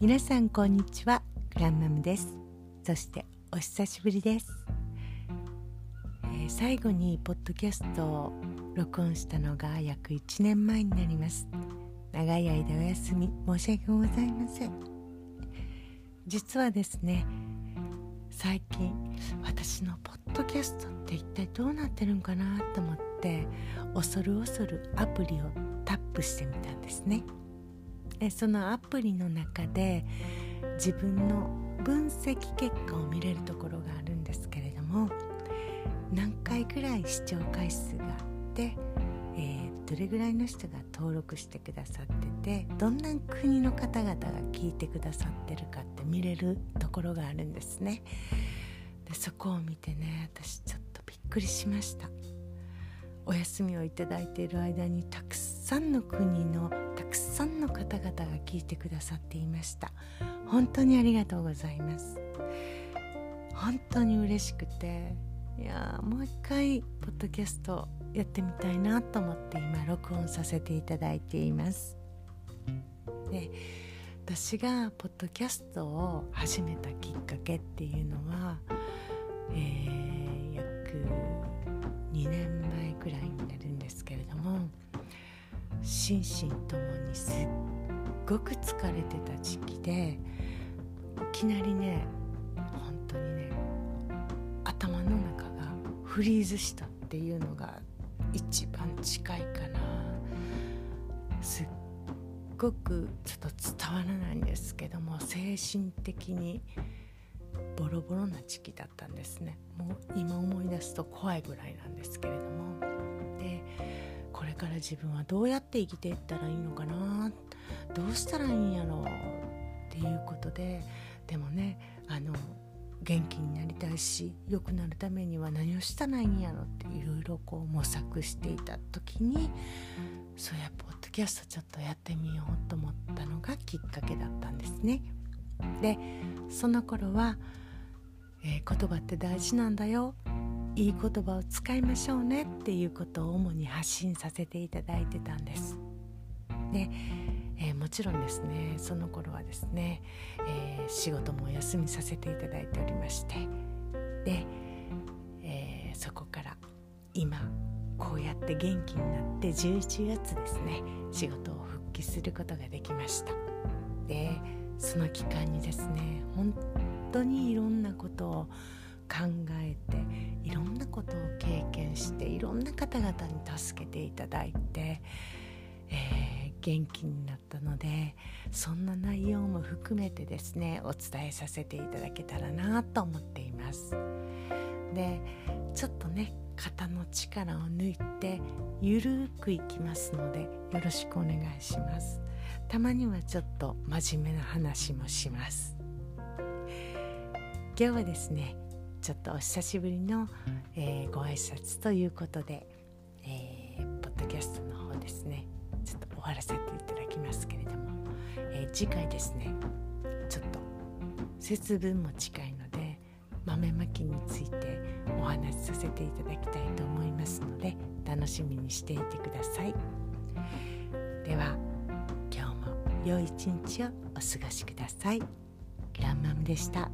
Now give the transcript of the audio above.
皆さんこんにちは。グランマムです。そしてお久しぶりです、えー、最後にポッドキャストを録音したのが約1年前になります。長い間お休み申し訳ございません。実はですね最近私のポッドキャストって一体どうなってるんかなと思って恐る恐るアプリをタップしてみたんですね。えそのアプリの中で自分の分析結果を見れるところがあるんですけれども何回ぐらい視聴回数があって、えー、どれぐらいの人が登録してくださっててどんな国の方々が聞いてくださってるかって見れるところがあるんですね。でそこを見てね私ちょっとびっくりしました。お休みをいただいている間にたくさんの国のたくさんさんの方々が聞いてくださっていました。本当にありがとうございます。本当に嬉しくていやもう一回ポッドキャストやってみたいなと思って今録音させていただいています。で私がポッドキャストを始めたきっかけっていうのは、えー、約2年前くらいになるんですけれども心身ともにすっごく疲れてた時期でいきなりね本当にね頭の中がフリーズしたっていうのが一番近いかな。すっごくちょっと伝わらないんですけども精神的にボロボロな時期だったんですね。もう今思い出すと怖いぐらいなんですけれども。これから自分はどうやって生きていったらいいのかなどうしたらいいんやろうっていうことででもねあの元気になりたいし良くなるためには何をしたらいいんやろっていろいろこう模索していた時にそうやポッドキャストちょっとやってみようと思ったのがきっかけだったんですね。でその頃はえー、言葉って大事なんだよいい言葉を使いましょうねっていうことを主に発信させていただいてたんです。で、えー、もちろんですねその頃はですね、えー、仕事もお休みさせていただいておりましてで、えー、そこから今こうやって元気になって11月ですね仕事を復帰することができましたでその期間にですね本当にいろんなことをんな方々に助けていただいて、えー、元気になったのでそんな内容も含めてですねお伝えさせていただけたらなと思っています。でちょっとね肩の力を抜いてゆるくいきますのでよろしくお願いします。たまにはちょっと真面目な話もします。今日はですねちょっとお久しぶりの、えー、ご挨拶ということで、えー、ポッドキャストの方ですね。ちょっと終わらせていただきますけれども、えー、次回ですね。ちょっと節分も近いので豆まきについてお話しさせていただきたいと思いますので楽しみにしていてください。では今日も良い一日をお過ごしください。グランマムでした。